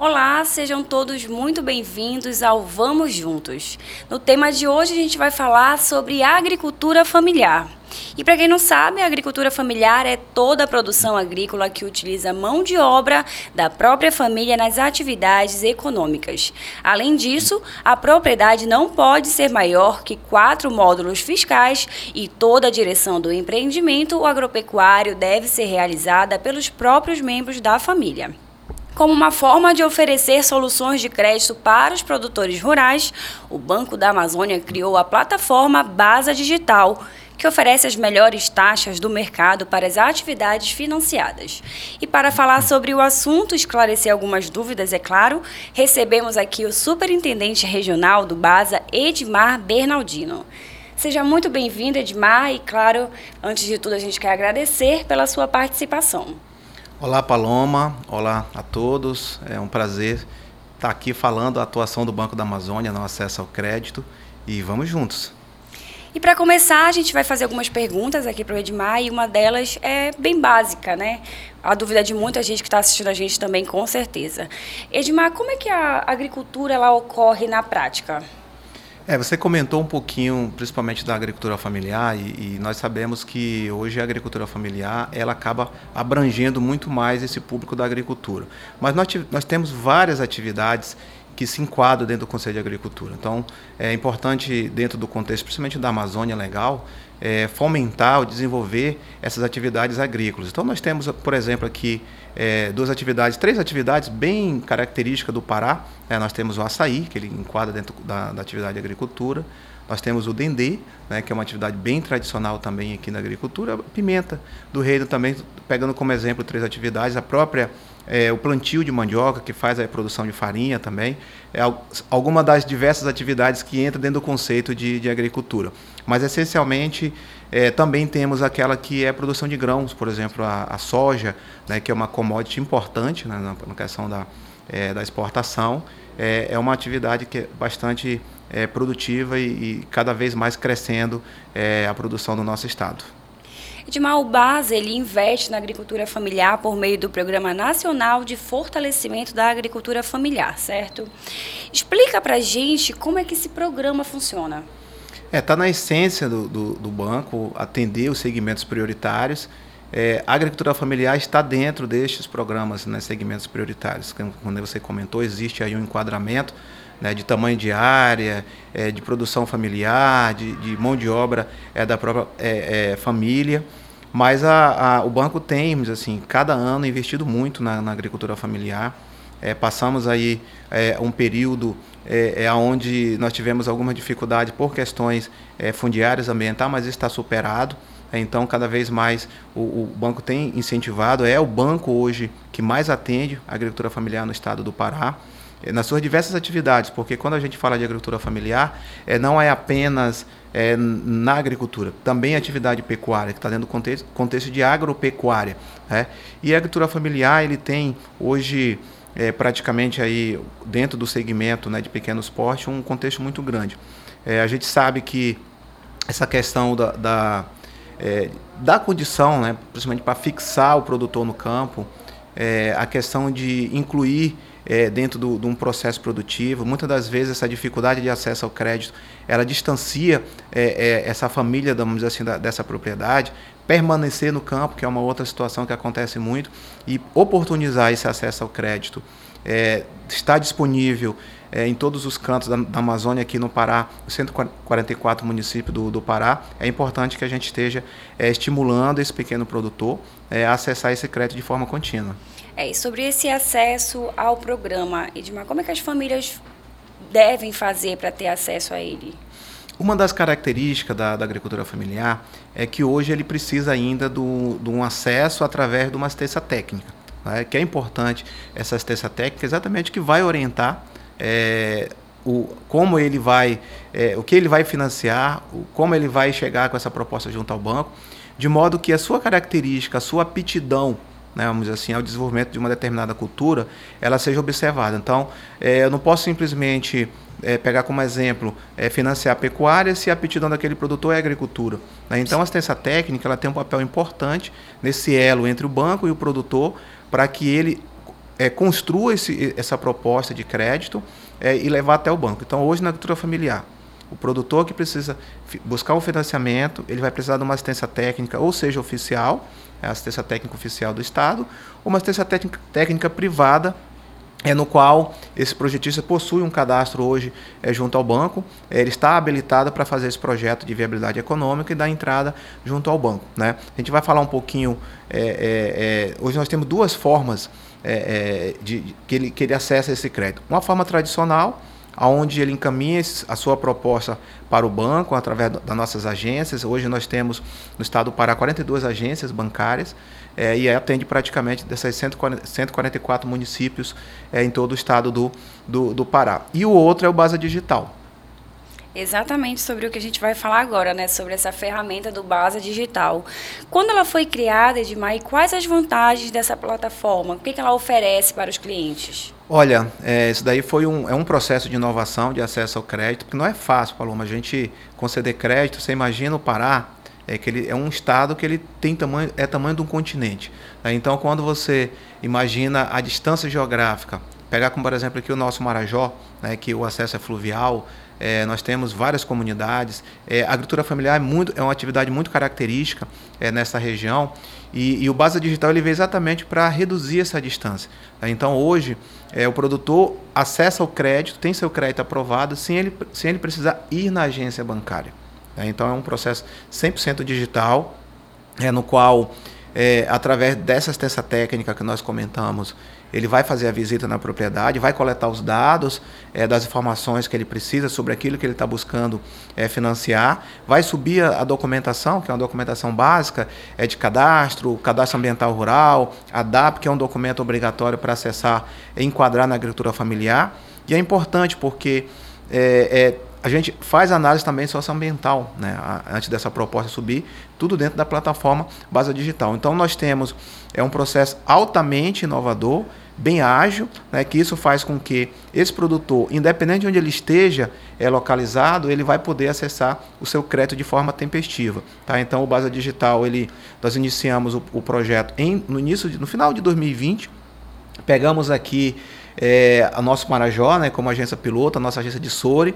Olá, sejam todos muito bem-vindos ao Vamos Juntos. No tema de hoje a gente vai falar sobre agricultura familiar. E para quem não sabe, a agricultura familiar é toda a produção agrícola que utiliza mão de obra da própria família nas atividades econômicas. Além disso, a propriedade não pode ser maior que quatro módulos fiscais e toda a direção do empreendimento agropecuário deve ser realizada pelos próprios membros da família. Como uma forma de oferecer soluções de crédito para os produtores rurais, o Banco da Amazônia criou a plataforma Basa Digital, que oferece as melhores taxas do mercado para as atividades financiadas. E para falar sobre o assunto, esclarecer algumas dúvidas, é claro, recebemos aqui o superintendente regional do Basa, Edmar Bernardino. Seja muito bem-vindo, Edmar, e claro, antes de tudo, a gente quer agradecer pela sua participação. Olá, Paloma. Olá a todos. É um prazer estar aqui falando a atuação do Banco da Amazônia no acesso ao crédito e vamos juntos. E para começar, a gente vai fazer algumas perguntas aqui para o Edmar e uma delas é bem básica, né? A dúvida de muita gente que está assistindo a gente também, com certeza. Edmar, como é que a agricultura ela ocorre na prática? É, você comentou um pouquinho, principalmente da agricultura familiar, e, e, nós sabemos que hoje a agricultura familiar ela acaba abrangendo muito mais esse público da agricultura. Mas nós, nós temos várias atividades que se enquadram dentro do Conselho de Agricultura. Então, é importante, dentro do contexto, principalmente da Amazônia Legal, é, fomentar ou desenvolver essas atividades agrícolas. Então, nós temos, por exemplo, aqui é, duas atividades, três atividades bem características do Pará. É, nós temos o açaí, que ele enquadra dentro da, da atividade de agricultura. Nós temos o dendê, né, que é uma atividade bem tradicional também aqui na agricultura. A pimenta do reino também, pegando como exemplo três atividades. A própria é, o plantio de mandioca, que faz a produção de farinha também, é alguma das diversas atividades que entram dentro do conceito de, de agricultura. Mas, essencialmente, é, também temos aquela que é produção de grãos, por exemplo, a, a soja, né, que é uma commodity importante né, na, na, questão da, é, da exportação. É, é, uma atividade que é bastante é, produtiva e, e, cada vez mais crescendo é, a produção no nosso estado. Edmar, o BASA ele investe na agricultura familiar por meio do Programa Nacional de Fortalecimento da Agricultura Familiar, certo? Explica para gente como é que esse programa funciona. É, está na essência do, do, do, banco atender os segmentos prioritários. É, a agricultura familiar está dentro destes programas, né, segmentos prioritários. Como você comentou, existe aí um enquadramento né, de tamanho de área, é, de produção familiar, de, de, mão de obra é, da própria é, é família. Mas a, a, o banco tem, assim, cada ano investido muito na, na agricultura familiar. É, passamos aí é, um período é, é, onde nós tivemos alguma dificuldade por questões é, fundiárias, ambientais, mas está superado. É, então, cada vez mais o, o, banco tem incentivado, é o banco hoje que mais atende a agricultura familiar no estado do Pará. É, nas suas diversas atividades, porque quando a gente fala de agricultura familiar, é, não é apenas é, na agricultura, também atividade pecuária, que está dentro do contexto, contexto de agropecuária. Né? E a agricultura familiar, ele tem hoje é, praticamente aí dentro do segmento né, de pequenos porte um contexto muito grande. A gente sabe que essa questão da, da, da condição, né, principalmente para fixar o produtor no campo, é, a questão de incluir é, dentro de um processo produtivo. Muitas das vezes essa dificuldade de acesso ao crédito, ela distancia é, é, essa família, vamos assim, da, dessa propriedade, permanecer no campo, que é uma outra situação que acontece muito, e oportunizar esse acesso ao crédito. É, está disponível é, em todos os cantos da, da, Amazônia, aqui no Pará, 144 municípios do, do Pará. É importante que a gente esteja é, estimulando esse pequeno produtor é, a acessar esse crédito de forma contínua. É, e sobre esse acesso ao programa, Edmar, como é que as famílias devem fazer para ter acesso a ele? Uma das características da, da, agricultura familiar é que hoje ele precisa ainda do, de um acesso através de uma assistência técnica. Né? Que é importante essa assistência técnica, exatamente que vai orientar é, o, como ele vai, é, o que ele vai financiar, o, como ele vai chegar com essa proposta junto ao banco, de modo que a sua característica, a sua aptidão né, vamos dizer assim, ao desenvolvimento de uma determinada cultura, ela seja observada. Então, é, eu não posso simplesmente é, pegar como exemplo é, financiar a pecuária se a aptidão daquele produtor é agricultura. Né? Então, a assistência técnica ela tem um papel importante nesse elo entre o banco e o produtor para que ele é, construa esse, essa proposta de crédito e levar até o banco. Então, hoje na agricultura familiar, o produtor que precisa buscar o financiamento, ele vai precisar de uma assistência técnica, ou seja, oficial, é a assistência técnica oficial do Estado, ou uma assistência técnica, técnica privada, é no qual esse projetista possui um cadastro hoje é, junto ao banco, é, ele está habilitado para fazer esse projeto de viabilidade econômica e dar entrada junto ao banco. Né? A gente vai falar um pouquinho, é, é, é hoje nós temos duas formas de, de, que, ele, que ele acessa esse crédito. Uma forma tradicional, onde ele encaminha a sua proposta para o banco através das nossas agências. Hoje nós temos no estado do Pará 42 agências bancárias é, e atende praticamente dessas 144 municípios é, em todo o estado do, do, do Pará. E o outro é o Basa Digital. Exatamente sobre o que a gente vai falar agora, né? Sobre essa ferramenta do Basa Digital. Quando ela foi criada, Edmar, e quais as vantagens dessa plataforma? O que, que ela oferece para os clientes? Olha, é, isso daí foi um, é um processo de inovação, de acesso ao crédito, porque não é fácil, Paloma, a gente conceder crédito, você imagina o Pará, é que ele é um estado que ele tem tamanho, é tamanho de um continente. Né? Então, quando você imagina a distância geográfica, pegar como, por exemplo, aqui o nosso Marajó, né, que o acesso é fluvial, é, nós temos várias comunidades. É, a agricultura familiar é, muito, é uma atividade muito característica é, nessa região e, e, o Basa Digital ele veio exatamente para reduzir essa distância. Né? Então, hoje, é, o produtor acessa o crédito, tem seu crédito aprovado, sem ele, sem ele precisar ir na agência bancária. Né? Então, é um processo 100% digital, é, no qual, é, através dessa assistência técnica que nós comentamos, ele vai fazer a visita na propriedade, vai coletar os dados é, das informações que ele precisa sobre aquilo que ele está buscando é, financiar, vai subir a, a, documentação, que é uma documentação básica, é de cadastro, cadastro ambiental rural, a DAP, que é um documento obrigatório para acessar e enquadrar na agricultura familiar. E é importante porque é, é a gente faz análise também socioambiental, né, antes dessa proposta subir, tudo dentro da plataforma Base Digital. Então nós temos é um processo altamente inovador, bem ágil, né, que isso faz com que esse produtor, independente de onde ele esteja é, localizado, ele vai poder acessar o seu crédito de forma tempestiva. Tá? Então o Base Digital, ele, nós iniciamos o, o projeto em, no, início de, no final de 2020, pegamos aqui é, a nosso Marajó, né, como agência piloto, a nossa agência de Sori,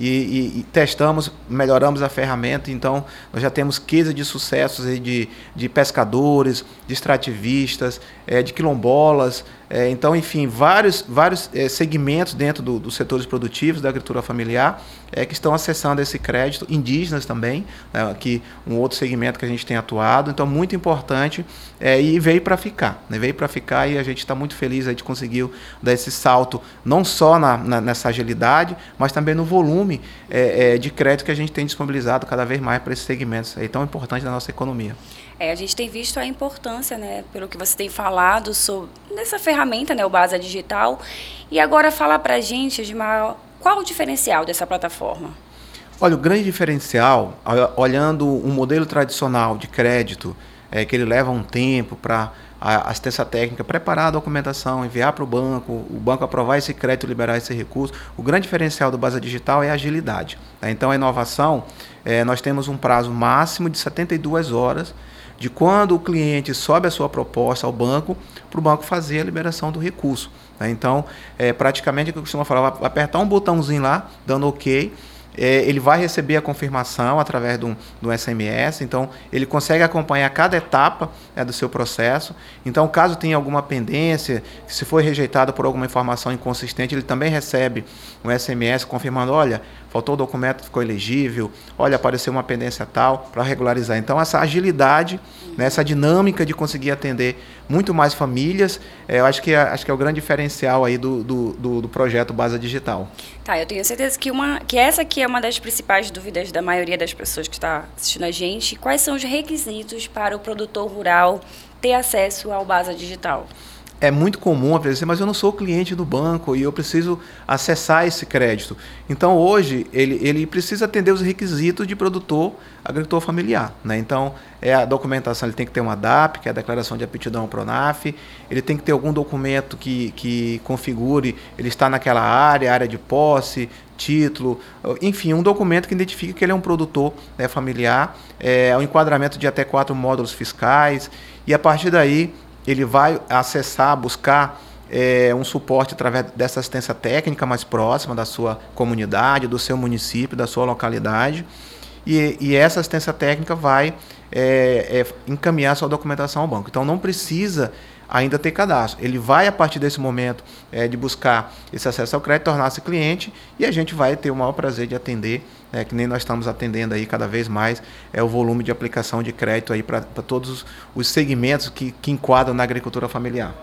e, e, e, testamos, melhoramos a ferramenta. Então, nós já temos 15 de sucessos de, de pescadores, de extrativistas, é, de quilombolas. É, então, enfim, vários, vários é, segmentos dentro do, dos setores produtivos da agricultura familiar é, que estão acessando esse crédito, indígenas também, né, que um outro segmento que a gente tem atuado. Então, muito importante é, e veio para ficar. Né, veio para ficar e a gente está muito feliz, a gente conseguiu dar esse salto, não só na, na nessa agilidade, mas também no volume é, é, de crédito que a gente tem disponibilizado cada vez mais para esses segmentos aí tão importantes da nossa economia. É, a gente tem visto a importância, né, pelo que você tem falado, sobre, nessa ferramenta, né, o Basa Digital. E agora fala para a gente, Edmar, qual o diferencial dessa plataforma? Olha, o grande diferencial, olhando um modelo tradicional de crédito, é que ele leva um tempo para a assistência técnica preparar a documentação, enviar para o banco, o banco aprovar esse crédito, liberar esse recurso. O grande diferencial do Base Digital é a agilidade. Né? Então, a inovação, é, nós temos um prazo máximo de 72 horas de quando o cliente sobe a sua proposta ao banco, para o banco fazer a liberação do recurso. Né? Então, é, praticamente o que eu costumo falar, apertar um botãozinho lá, dando OK, é, ele vai receber a confirmação através de um, SMS, então ele consegue acompanhar cada etapa né, do seu processo. Então, caso tenha alguma pendência, se for rejeitado por alguma informação inconsistente, ele também recebe um SMS confirmando: olha, faltou o documento, ficou elegível, olha, apareceu uma pendência tal, para regularizar. Então, essa agilidade, né, essa dinâmica de conseguir atender muito mais famílias, é, eu acho que, é, acho que é o grande diferencial aí do, do, do, do projeto Base Digital. Tá, eu tenho certeza que, uma, que essa aqui é uma das principais dúvidas da maioria das pessoas que está assistindo a gente. Quais são os requisitos para o produtor rural ter acesso ao Base Digital? É muito comum a pessoa mas eu não sou cliente do banco e eu preciso acessar esse crédito. Então, hoje, ele, ele precisa atender os requisitos de produtor agricultor familiar. Né? Então, é a documentação, ele tem que ter uma DAP, que é a Declaração de Aptidão Pronaf, ele tem que ter algum documento que, que configure, ele está naquela área, área de posse, título, enfim, um documento que identifique que ele é um produtor né, familiar, é, o enquadramento de até quatro módulos fiscais, e a partir daí ele vai acessar, buscar é, um suporte através dessa assistência técnica mais próxima da sua comunidade, do seu município, da sua localidade. E, e essa assistência técnica vai é, é, encaminhar sua documentação ao banco. Então não precisa ainda ter cadastro. Ele vai, a partir desse momento, é, de buscar esse acesso ao crédito, tornar-se cliente e a gente vai ter o maior prazer de atender, é, que nem nós estamos atendendo aí cada vez mais, é o volume de aplicação de crédito aí para todos os segmentos que, que enquadram na agricultura familiar.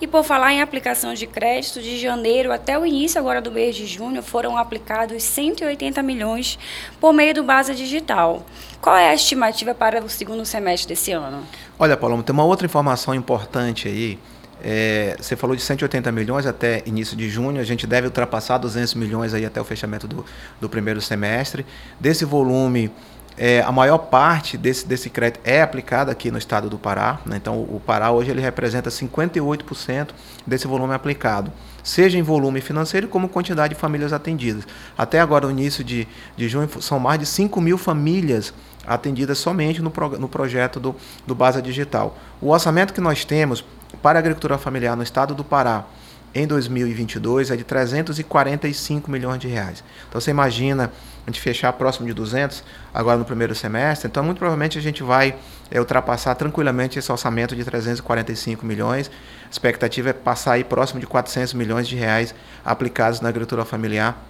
E por falar em aplicação de crédito, de janeiro até o início agora do mês de junho foram aplicados 180 milhões por meio do Base Digital. Qual é a estimativa para o segundo semestre desse ano? Olha, Paulo, tem uma outra informação importante aí. É, você falou de 180 milhões até início de junho, a gente deve ultrapassar 200 milhões aí até o fechamento do, do primeiro semestre. Desse volume, é, a maior parte desse, desse crédito é aplicada aqui no estado do Pará. Né? Então, o Pará hoje ele representa 58% desse volume aplicado, seja em volume financeiro como quantidade de famílias atendidas. Até agora, no início de, de junho, são mais de 5 mil famílias atendidas somente no, pro, no projeto do, do Basa Digital. O orçamento que nós temos para a agricultura familiar no estado do Pará em 2022 é de 345 milhões de reais. Então você imagina a gente fechar próximo de 200 agora no primeiro semestre, então muito provavelmente a gente vai é, ultrapassar tranquilamente esse orçamento de 345 milhões. A expectativa é passar aí próximo de 400 milhões de reais aplicados na agricultura familiar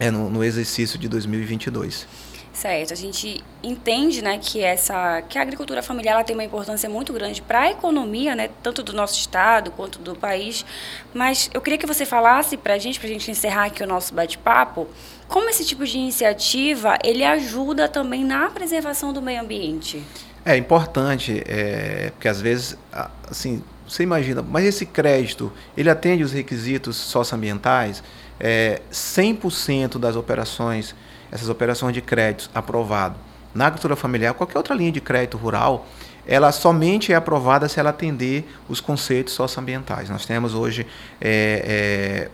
é, no, no exercício de 2022. Certo, a gente entende, né, que essa que a agricultura familiar ela tem uma importância muito grande para a economia, né, tanto do nosso estado quanto do país. Mas eu queria que você falasse para a gente, para a gente encerrar aqui o nosso bate-papo, como esse tipo de iniciativa ele ajuda também na preservação do meio ambiente. É importante, é, porque às vezes, assim, você imagina, mas esse crédito ele atende os requisitos socioambientais? É, 100% das operações essas operações de créditos aprovado na agricultura familiar, qualquer outra linha de crédito rural, ela somente é aprovada se ela atender os conceitos socioambientais. Nós temos hoje é, é,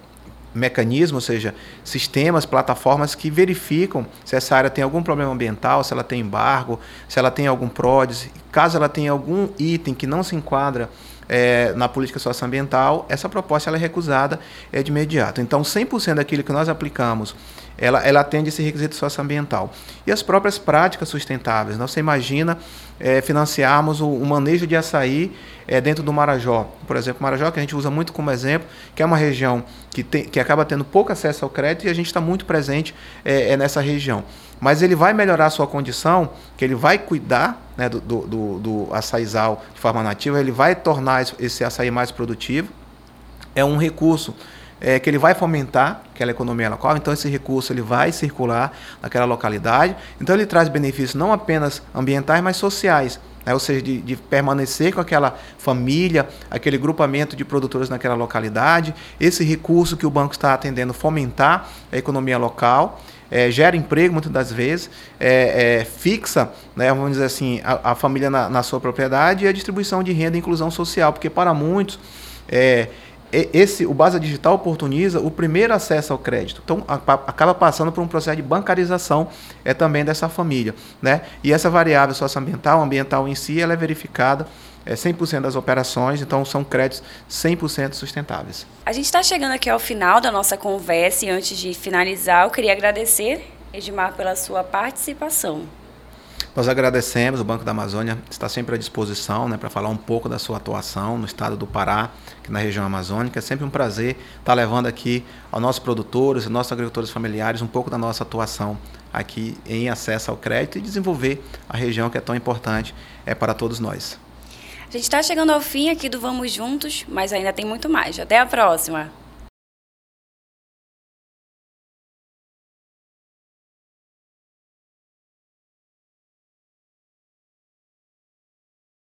mecanismos, ou seja, sistemas, plataformas que verificam se essa área tem algum problema ambiental, se ela tem embargo, se ela tem algum PRODES, caso ela tenha algum item que não se enquadra é, na política socioambiental, essa proposta ela é recusada é, de imediato. Então, 100% daquilo que nós aplicamos, ela, ela atende esse requisito socioambiental. E as próprias práticas sustentáveis. Né? Você imagina é, financiarmos o, o, manejo de açaí é, dentro do Marajó. Por exemplo, Marajó, que a gente usa muito como exemplo, que é uma região que, tem, que acaba tendo pouco acesso ao crédito e a gente está muito presente é, nessa região mas ele vai melhorar a sua condição, que ele vai cuidar né, do, do, do, do açaizal de forma nativa, ele vai tornar esse açaí mais produtivo. É um recurso é, que ele vai fomentar aquela economia local, então esse recurso ele vai circular naquela localidade. Então ele traz benefícios não apenas ambientais, mas sociais. Né? ou seja, de, de, permanecer com aquela família, aquele grupamento de produtores naquela localidade, esse recurso que o banco está atendendo, fomentar a economia local é, gera emprego muitas das vezes, é, é, fixa, né, vamos dizer assim, a, a família na, na, sua propriedade e a distribuição de renda e inclusão social, porque para muitos é, esse, o Base Digital oportuniza o primeiro acesso ao crédito. Então, a, a, acaba passando por um processo de bancarização é, também dessa família. Né? E essa variável socioambiental, ambiental em si, ela é verificada é 100% das operações, então são créditos 100% sustentáveis. A gente está chegando aqui ao final da nossa conversa e antes de finalizar, eu queria agradecer, Edmar, pela sua participação. Nós agradecemos, o Banco da Amazônia está sempre à disposição né, para falar um pouco da sua atuação no estado do Pará, que na região amazônica. É sempre um prazer estar levando aqui aos nossos produtores, aos nossos agricultores familiares, um pouco da nossa atuação aqui em acesso ao crédito e desenvolver a região que é tão importante é, para todos nós. A gente está chegando ao fim aqui do Vamos Juntos, mas ainda tem muito mais. Até a próxima!